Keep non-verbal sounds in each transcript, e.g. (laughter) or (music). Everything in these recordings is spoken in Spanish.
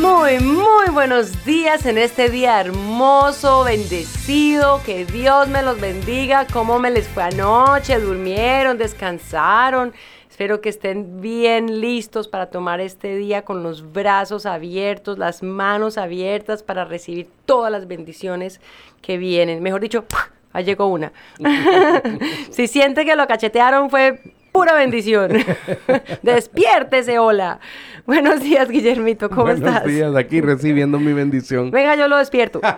Muy, muy buenos días en este día hermoso, bendecido. Que Dios me los bendiga. ¿Cómo me les fue anoche? ¿Durmieron? ¿Descansaron? Espero que estén bien listos para tomar este día con los brazos abiertos, las manos abiertas para recibir todas las bendiciones que vienen. Mejor dicho, ahí llegó una. (laughs) si siente que lo cachetearon fue pura bendición. (laughs) Despiértese, hola. Buenos días, Guillermito, ¿cómo estás? Buenos días, aquí recibiendo mi bendición. Venga, yo lo despierto. (laughs)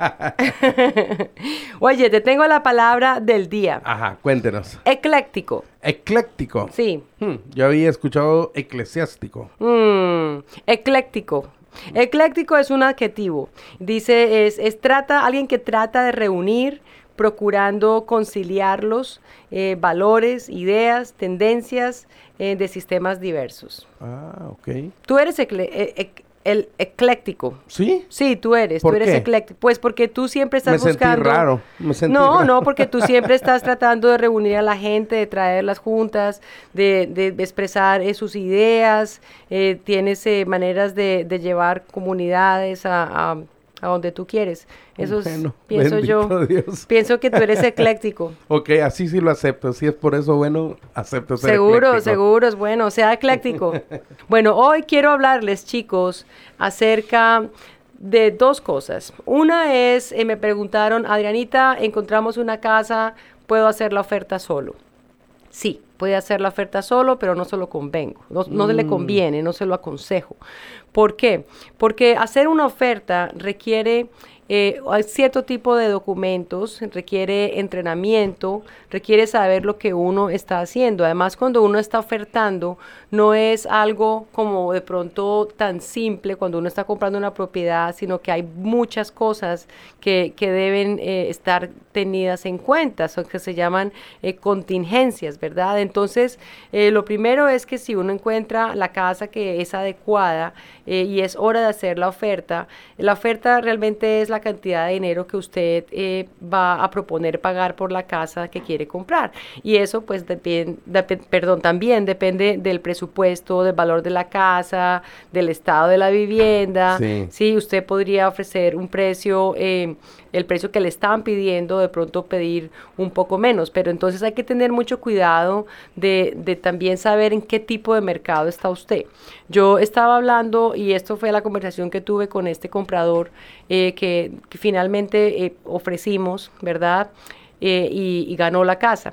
(laughs) Oye, te tengo la palabra del día. Ajá, cuéntenos. Ecléctico. Ecléctico. Sí. Hmm, yo había escuchado eclesiástico. Mm, ecléctico. Ecléctico es un adjetivo. Dice, es, es trata, alguien que trata de reunir, procurando conciliarlos, eh, valores, ideas, tendencias eh, de sistemas diversos. Ah, ok. Tú eres e- e- el ecléctico. ¿Sí? Sí, tú eres, ¿Por tú eres qué? ecléctico. Pues porque tú siempre estás Me sentí buscando. raro, me sentí no, raro. no, porque tú siempre (laughs) estás tratando de reunir a la gente, de traerlas juntas, de, de- de expresar eh, sus ideas. eh, tienes eh, maneras de, de llevar comunidades a, a- a donde tú quieres. Eso es, pienso yo. Dios. Pienso que tú eres (laughs) ecléctico. Ok, así sí lo acepto. Si es por eso bueno, acepto ser Seguro, ecléctico. seguro, es bueno, sea ecléctico. (laughs) bueno, hoy quiero hablarles, chicos, acerca de dos cosas. Una es, eh, me preguntaron, Adrianita, encontramos una casa, ¿puedo hacer la oferta solo? Sí, puede hacer la oferta solo, pero no se lo convengo, no, no le conviene, no se lo aconsejo. ¿Por qué? Porque hacer una oferta requiere eh, cierto tipo de documentos, requiere entrenamiento, requiere saber lo que uno está haciendo. Además, cuando uno está ofertando, no es algo como de pronto tan simple cuando uno está comprando una propiedad, sino que hay muchas cosas que, que deben eh, estar tenidas en cuenta, son que se llaman eh, contingencias, ¿verdad? Entonces, eh, lo primero es que si uno encuentra la casa que es adecuada eh, y es hora de hacer la oferta, la oferta realmente es la cantidad de dinero que usted eh, va a proponer pagar por la casa que quiere comprar. Y eso, pues, depende, perdón, también depende del presupuesto, del valor de la casa, del estado de la vivienda. Sí. Sí, usted podría ofrecer un precio, eh, el precio que le están pidiendo, de pronto pedir un poco menos, pero entonces hay que tener mucho cuidado de, de también saber en qué tipo de mercado está usted. Yo estaba hablando, y esto fue la conversación que tuve con este comprador, eh, que, finalmente eh, ofrecimos, ¿verdad? Eh, y ganó la casa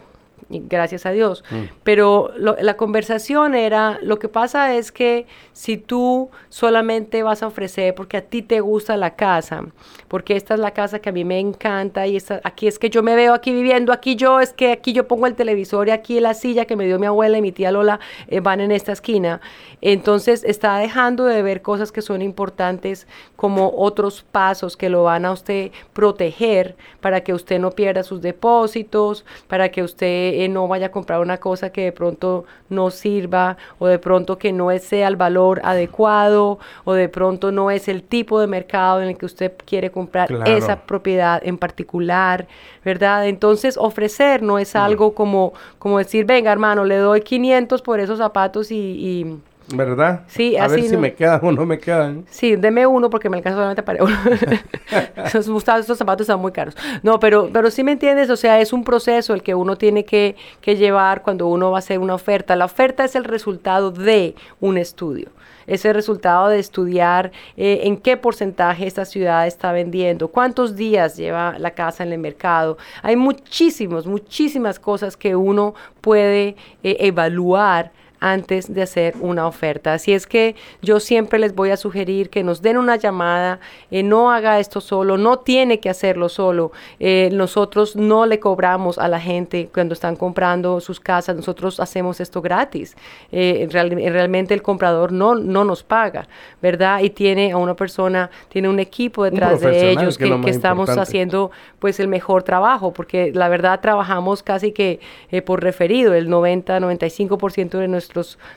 y gracias a Dios. Pero lo- la conversación era, lo que pasa es que si tú solamente vas a ofrecer porque a ti te gusta la casa, porque esta es la casa que a mí me encanta y esta, aquí es que yo me veo aquí viviendo, aquí yo, es que aquí yo pongo el televisor y aquí la silla que me dio mi abuela y mi tía Lola eh, van en esta esquina. Entonces está dejando de ver cosas que son importantes como otros pasos que lo van a usted proteger para que usted no pierda sus depósitos, para que usted eh, no vaya a comprar una cosa que de pronto no sirva o de pronto que no sea el valor adecuado o de pronto no es el tipo de mercado en el que usted quiere comprar Claro. esa propiedad en particular, ¿verdad? Entonces ofrecer no es algo como, como decir, venga hermano, le doy 500 por esos zapatos y... y ¿Verdad? Sí, A ver así si no. me quedan o no me quedan. Sí, deme uno porque me alcanza solamente para uno. (laughs) estos zapatos están muy caros. No, pero, pero sí me entiendes, o sea, es un proceso el que uno tiene que, que llevar cuando uno va a hacer una oferta. La oferta es el resultado de un estudio. Es el resultado de estudiar eh, en qué porcentaje esta ciudad está vendiendo, cuántos días lleva la casa en el mercado. Hay muchísimos, muchísimas cosas que uno puede eh, evaluar antes de hacer una oferta. Así es que yo siempre les voy a sugerir que nos den una llamada, eh, no haga esto solo, no tiene que hacerlo solo. Eh, nosotros no le cobramos a la gente cuando están comprando sus casas, nosotros hacemos esto gratis. Eh, realmente el comprador no, no nos paga, ¿verdad? Y tiene a una persona, tiene un equipo detrás de ellos que, estamos haciendo pues el mejor trabajo, porque la verdad trabajamos casi que por referido, el 90-95% de nuestro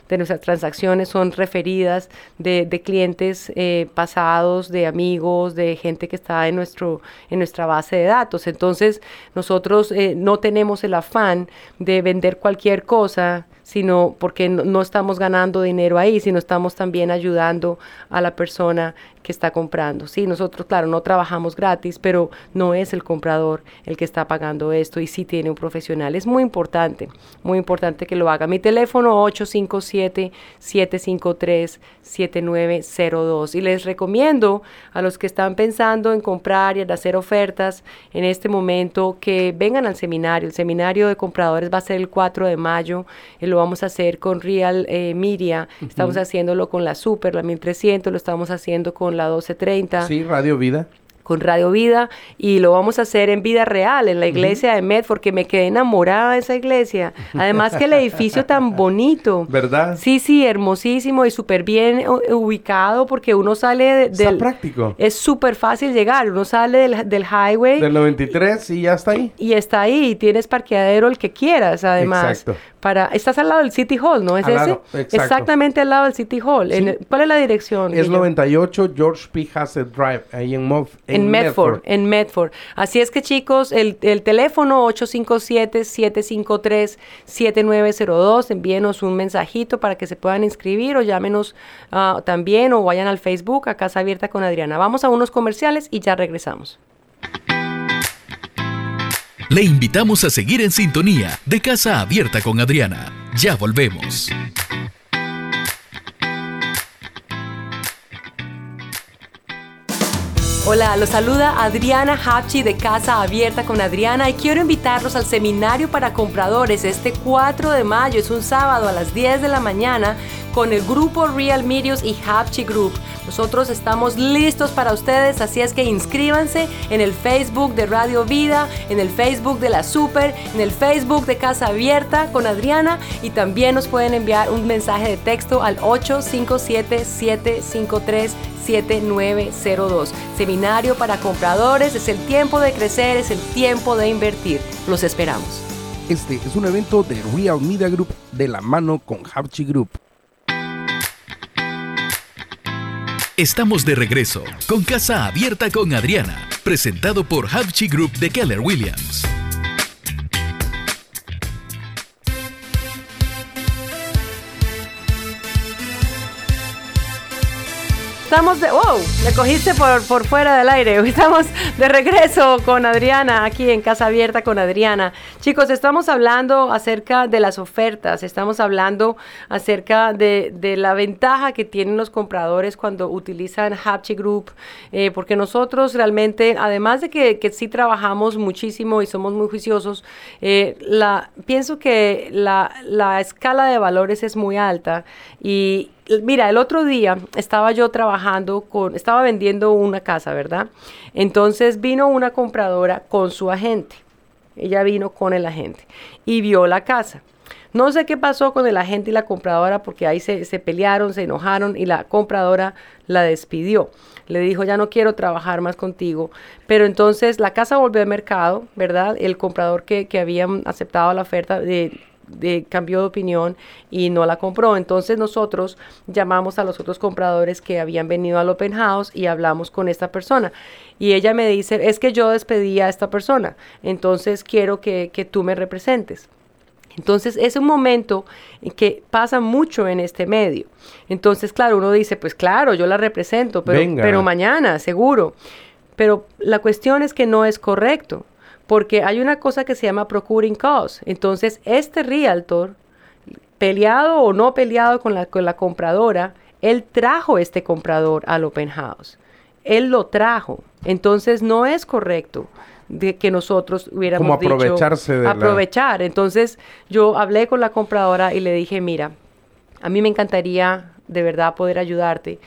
de nuestras transacciones son referidas de, clientes eh, pasados, de amigos, de gente que está en, nuestro, en nuestra base de datos. Entonces, nosotros eh, no tenemos el afán de vender cualquier cosa sino porque no, estamos ganando dinero ahí, sino estamos también ayudando a la persona que está comprando. Sí, nosotros, claro, no trabajamos gratis, pero no es el comprador el que está pagando esto y sí tiene un profesional. Es muy importante, muy importante que lo haga. Mi teléfono 857-753-7902 y les recomiendo a los que están pensando en comprar y en hacer ofertas en este momento que vengan al seminario. El seminario de compradores va a ser el 4 de mayo. Vamos a hacer con Real eh, Media, estamos haciéndolo con la Super, la 1300, lo estamos haciendo con la 1230. Sí, Radio Vida con Radio Vida y lo vamos a hacer en vida real, en la iglesia de Med, porque me quedé enamorada de esa iglesia. Además que el edificio tan (laughs) bonito. ¿Verdad? Sí, sí, hermosísimo y súper bien ubicado porque uno sale del... práctico. Es súper fácil llegar, uno sale del, del, highway. Del 93 y ya está ahí. Y está ahí, y tienes parqueadero el que quieras, además. Exacto para estás al lado del City Hall, ¿no es ese? Exactamente al lado del City Hall. ¿Cuál es la dirección? Es 98 George P. Hassett Drive, ahí en, en, Medford, En Medford. Así es que chicos, el, el teléfono 857-753-7902, envíenos un mensajito para que se puedan inscribir o llámenos uh, también o vayan al Facebook a Casa Abierta con Adriana. Vamos a unos comerciales y ya regresamos. Le invitamos a seguir en sintonía de Casa Abierta con Adriana. Ya volvemos. Hola, los saluda Adriana Hapchi de Casa Abierta con Adriana y quiero invitarlos al seminario para compradores este 4 de mayo, es un sábado a las 10 de la mañana con el grupo Real Medios y Hapchi Group. Nosotros estamos listos para ustedes, así es que inscríbanse en el Facebook de Radio Vida, en el Facebook de la Super, en el Facebook de Casa Abierta con Adriana y también nos pueden enviar un mensaje de texto al 857-753-7902. Seminario para compradores, es el tiempo de crecer, es el tiempo de invertir. Los esperamos. Este es un evento de Real Media Group de la mano con Hapchi Group. Estamos de regreso con Casa Abierta con Adriana, presentado por Havchi Group de Keller Williams. Estamos de... ¡Wow! Le cogiste por, por fuera del aire. (laughs) Estamos de regreso con Adriana, aquí en Casa Abierta con Adriana. Chicos, estamos hablando acerca de las ofertas, estamos hablando acerca de, de la ventaja que tienen los compradores cuando utilizan Hapchi Group, eh, porque nosotros realmente, además de que, que, sí trabajamos muchísimo y somos muy juiciosos, eh, la, pienso que la, la escala de valores es muy alta y mira, el otro día estaba yo trabajando con, estaba vendiendo una casa, ¿verdad? Entonces vino una compradora con su agente. Ella vino con el agente y vio la casa. No sé qué pasó con el agente y la compradora porque ahí se, pelearon, se enojaron y la compradora la despidió. Le dijo, ya no quiero trabajar más contigo. Pero entonces la casa volvió al mercado, ¿verdad? El comprador que, que había aceptado la oferta de, de, cambió de opinión y no la compró. Entonces nosotros llamamos a los otros compradores que habían venido al open house y hablamos con esta persona. Y ella me dice, es que yo despedí a esta persona, entonces quiero que, que tú me representes. Entonces es un momento que pasa mucho en este medio. Entonces, claro, uno dice, pues claro, yo la represento, pero, pero mañana, seguro. Pero la cuestión es que no es correcto porque hay una cosa que se llama procuring cause. Entonces, este realtor, peleado o no peleado con la, con la compradora, él trajo este comprador al open house. Él lo trajo. Entonces, no es correcto de que nosotros hubiéramos Como aprovecharse de aprovechar. Entonces, yo hablé con la compradora y le dije, mira, a mí me encantaría de verdad poder ayudarte,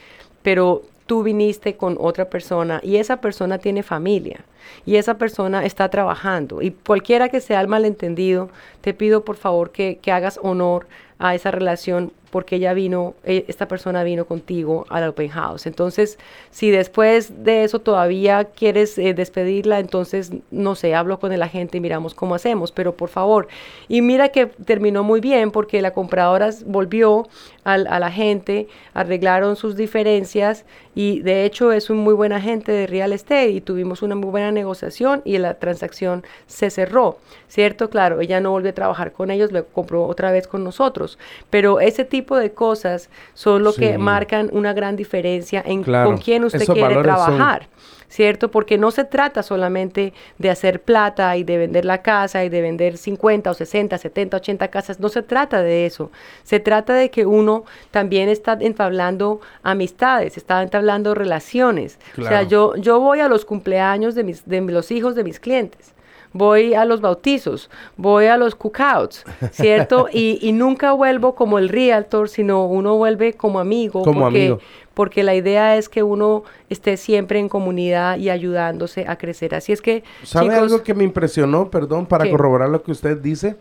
pero tú viniste con otra persona y esa persona tiene familia y esa persona está trabajando. Y cualquiera que sea el malentendido, te pido por favor que, que hagas honor a esa relación porque ella vino, eh, esta persona vino contigo al open house. Entonces, si después de eso todavía quieres eh, despedirla, entonces, no sé, hablo con el agente y miramos cómo hacemos, pero por favor. Y mira que terminó muy bien porque la compradora volvió al, a la gente, arreglaron sus diferencias y de hecho es un muy buen agente de real estate y tuvimos una muy buena negociación y la transacción se cerró, ¿cierto? Claro, ella no volvió a trabajar con ellos, lo compró otra vez con nosotros, pero ese tipo de cosas son lo que marcan una gran diferencia en con quién usted quiere trabajar. ¿cierto? Porque no se trata solamente de hacer plata y de vender la casa y de vender 50 o 60, 70, 80 casas, no se trata de eso. Se trata de que uno también está entablando amistades, está entablando relaciones. O sea, yo, yo voy a los cumpleaños de, mis, de los hijos de mis clientes voy a los bautizos, voy a los cookouts, ¿cierto? (laughs) y, y, nunca vuelvo como el realtor, sino uno vuelve como amigo. Como porque, amigo porque la idea es que uno esté siempre en comunidad y ayudándose a crecer. Así es que... ¿Sabe algo que me impresionó, perdón, para corroborar lo que usted dice?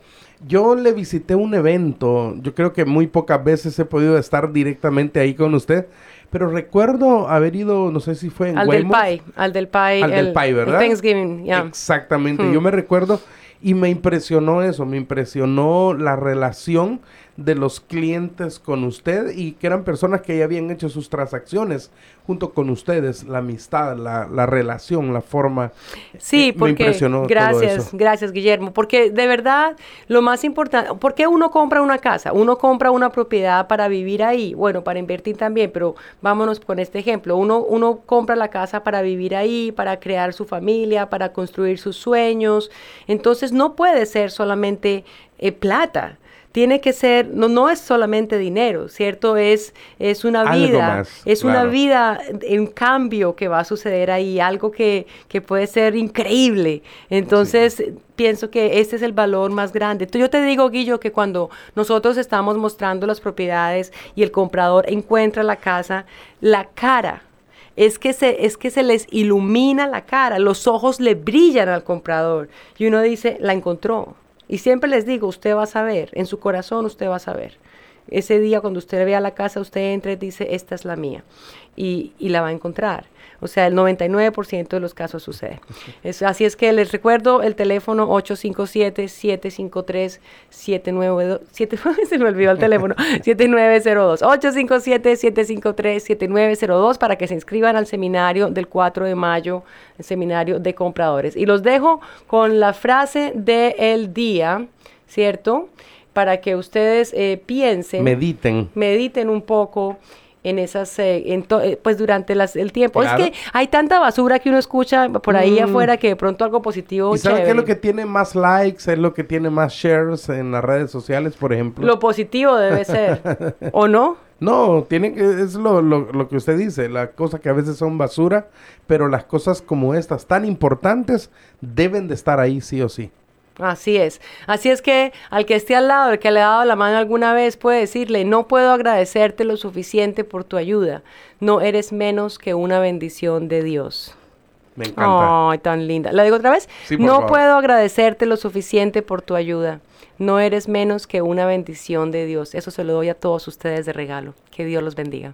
Yo le visité un evento, yo creo que muy pocas veces he podido estar directamente ahí con usted, pero recuerdo haber ido, no sé si fue en Al del PAI, al del PAI. Al del PAI, ¿verdad? Thanksgiving, ya. Exactamente, yo hmm. me recuerdo y me impresionó eso, me impresionó la relación de los clientes con usted y que eran personas que ya habían hecho sus transacciones junto con ustedes, la amistad, la, la relación, la forma. Sí, eh, porque impresionó gracias, gracias Guillermo, porque de verdad lo más importante, ¿por qué uno compra una casa? Uno compra una propiedad para vivir ahí, bueno, para invertir también, pero vámonos con este ejemplo, uno, uno compra la casa para vivir ahí, para crear su familia, para construir sus sueños, entonces no puede ser solamente eh, plata tiene que ser, no, no es solamente dinero, ¿cierto? Es, es una vida, es una vida en cambio que va a suceder ahí, algo que, que puede ser increíble. Entonces, pienso que este es el valor más grande. Yo te digo, Guillo, que cuando nosotros estamos mostrando las propiedades y el comprador encuentra la casa, la cara es que, se, es que se les ilumina la cara, los ojos le brillan al comprador y uno dice, la encontró, y siempre les digo, usted va a saber, en su corazón usted va a saber. Ese día cuando usted vea la casa, usted entra y dice, esta es la mía. Y, y la va a encontrar. O sea, el 99% de los casos sucede. Es, así es que les recuerdo el teléfono 857-753-7902. (laughs) Se me olvidó el teléfono. (laughs) 7902. 857-753-7902 para que se inscriban al seminario del 4 de mayo, el seminario de compradores. Y los dejo con la frase del día, ¿cierto? Para que ustedes eh, piensen. Mediten. Mediten un poco en esas, eh, eh, pues durante las, el tiempo. Es que hay tanta basura que uno escucha por ahí mm. afuera que de pronto algo positivo. ¿Y sabes qué es lo que tiene más likes? Es lo que tiene más shares en las redes sociales, por ejemplo. Lo positivo debe ser, (laughs) ¿o no? No, tiene que, es lo, lo, lo que usted dice, la cosa que a veces son basura, pero las cosas como estas tan importantes deben de estar ahí sí o sí. Así es. Así es que al que esté al lado, el que le ha dado la mano alguna vez, puede decirle, no puedo agradecerte lo suficiente por tu ayuda. No eres menos que una bendición de Dios. Me encanta. Ay, tan linda. ¿La digo otra vez? no puedo agradecerte lo suficiente por tu ayuda. No eres menos que una bendición de Dios. Eso se lo doy a todos ustedes de regalo. Que Dios los bendiga.